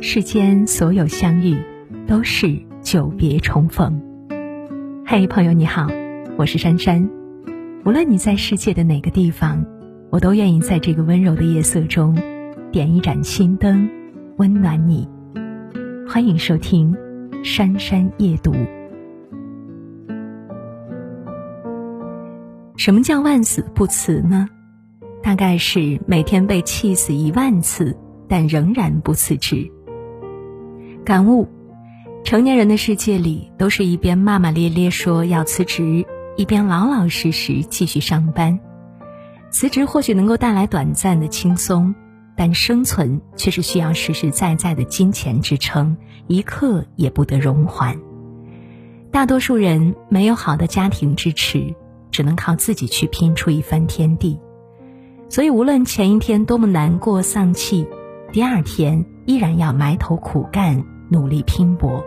世间所有相遇，都是久别重逢。嘿，朋友你好，我是珊珊。无论你在世界的哪个地方，我都愿意在这个温柔的夜色中，点一盏心灯，温暖你。欢迎收听《珊珊夜读》。什么叫万死不辞呢？大概是每天被气死一万次，但仍然不辞职。感悟：成年人的世界里，都是一边骂骂咧咧说要辞职，一边老老实实继续上班。辞职或许能够带来短暂的轻松，但生存却是需要实实在在的金钱支撑，一刻也不得容缓。大多数人没有好的家庭支持，只能靠自己去拼出一番天地。所以，无论前一天多么难过丧气，第二天依然要埋头苦干，努力拼搏。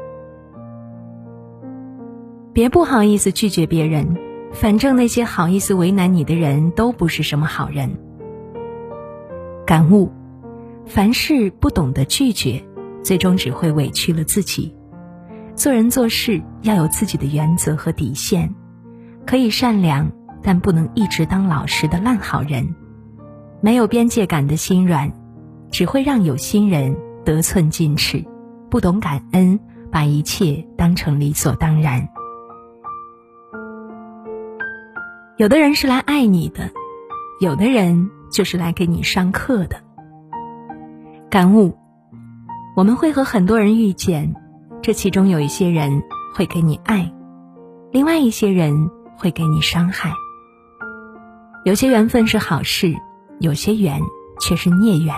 别不好意思拒绝别人，反正那些好意思为难你的人都不是什么好人。感悟：凡事不懂得拒绝，最终只会委屈了自己。做人做事要有自己的原则和底线，可以善良，但不能一直当老实的烂好人。没有边界感的心软，只会让有心人得寸进尺，不懂感恩，把一切当成理所当然。有的人是来爱你的，有的人就是来给你上课的。感悟：我们会和很多人遇见，这其中有一些人会给你爱，另外一些人会给你伤害。有些缘分是好事。有些缘却是孽缘。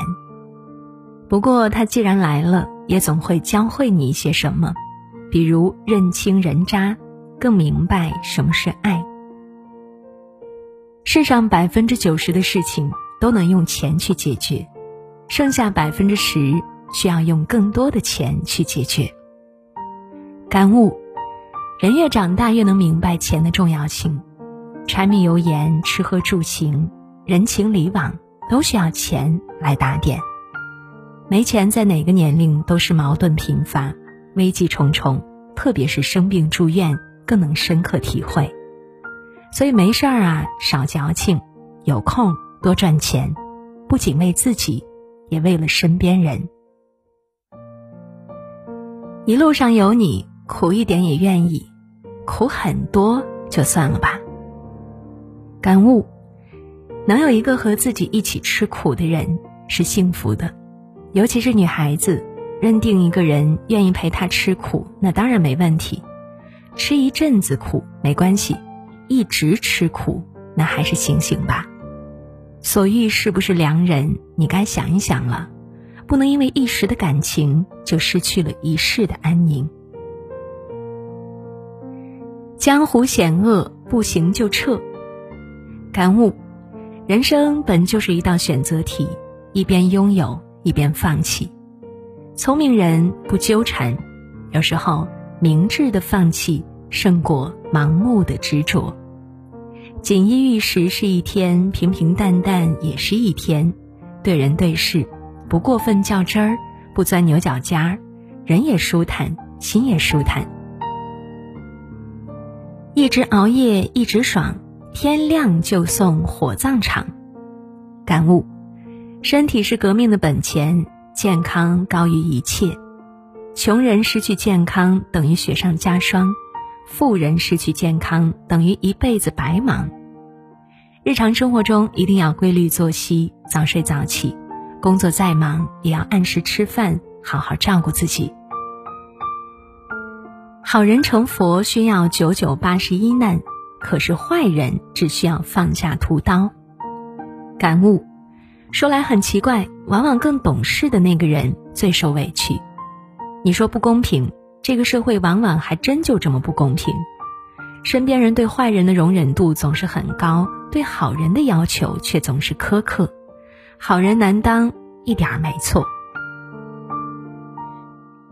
不过他既然来了，也总会教会你一些什么，比如认清人渣，更明白什么是爱。世上百分之九十的事情都能用钱去解决，剩下百分之十需要用更多的钱去解决。感悟：人越长大，越能明白钱的重要性。柴米油盐、吃喝住行。人情礼往都需要钱来打点，没钱在哪个年龄都是矛盾频发、危机重重，特别是生病住院更能深刻体会。所以没事儿啊，少矫情，有空多赚钱，不仅为自己，也为了身边人。一路上有你，苦一点也愿意，苦很多就算了吧。感悟。能有一个和自己一起吃苦的人是幸福的，尤其是女孩子，认定一个人愿意陪她吃苦，那当然没问题。吃一阵子苦没关系，一直吃苦那还是醒醒吧。所遇是不是良人，你该想一想了，不能因为一时的感情就失去了一世的安宁。江湖险恶，不行就撤。感悟。人生本就是一道选择题，一边拥有，一边放弃。聪明人不纠缠，有时候明智的放弃胜过盲目的执着。锦衣玉食是一天，平平淡淡也是一天。对人对事，不过分较真儿，不钻牛角尖儿，人也舒坦，心也舒坦。一直熬夜，一直爽。天亮就送火葬场，感悟：身体是革命的本钱，健康高于一切。穷人失去健康等于雪上加霜，富人失去健康等于一辈子白忙。日常生活中一定要规律作息，早睡早起；工作再忙也要按时吃饭，好好照顾自己。好人成佛需要九九八十一难。可是坏人只需要放下屠刀。感悟，说来很奇怪，往往更懂事的那个人最受委屈。你说不公平，这个社会往往还真就这么不公平。身边人对坏人的容忍度总是很高，对好人的要求却总是苛刻。好人难当，一点儿没错。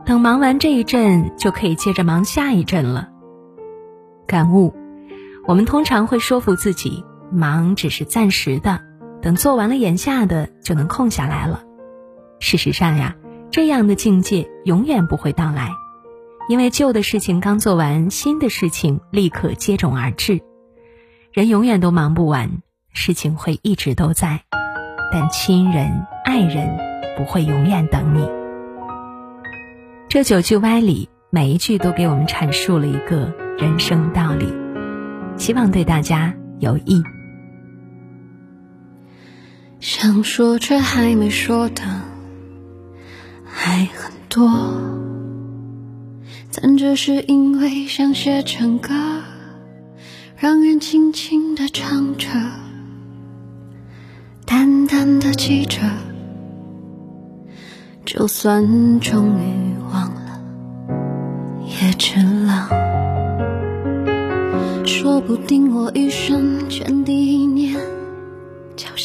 等忙完这一阵，就可以接着忙下一阵了。感悟。我们通常会说服自己，忙只是暂时的，等做完了眼下的就能空下来了。事实上呀，这样的境界永远不会到来，因为旧的事情刚做完，新的事情立刻接踵而至。人永远都忙不完，事情会一直都在，但亲人、爱人不会永远等你。这九句歪理，每一句都给我们阐述了一个人生道理，希望对大家有益。想说却还没说的还很多，但只是因为想写成歌，让人轻轻的唱着，淡淡的记着，就算终于忘了，也值了。说不定我一生涓滴一念。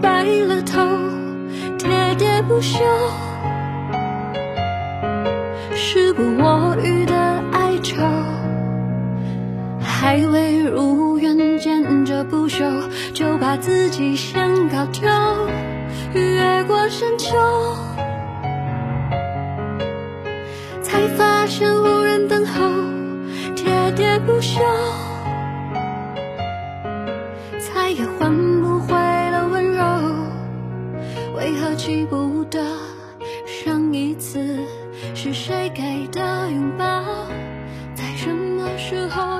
白了头，喋喋不休，时不我予的哀愁，还未如愿见着不朽，就把自己先搞丢，越过山丘，才发现无人等候，喋喋不休。记不得上一次是谁给的拥抱在什么时候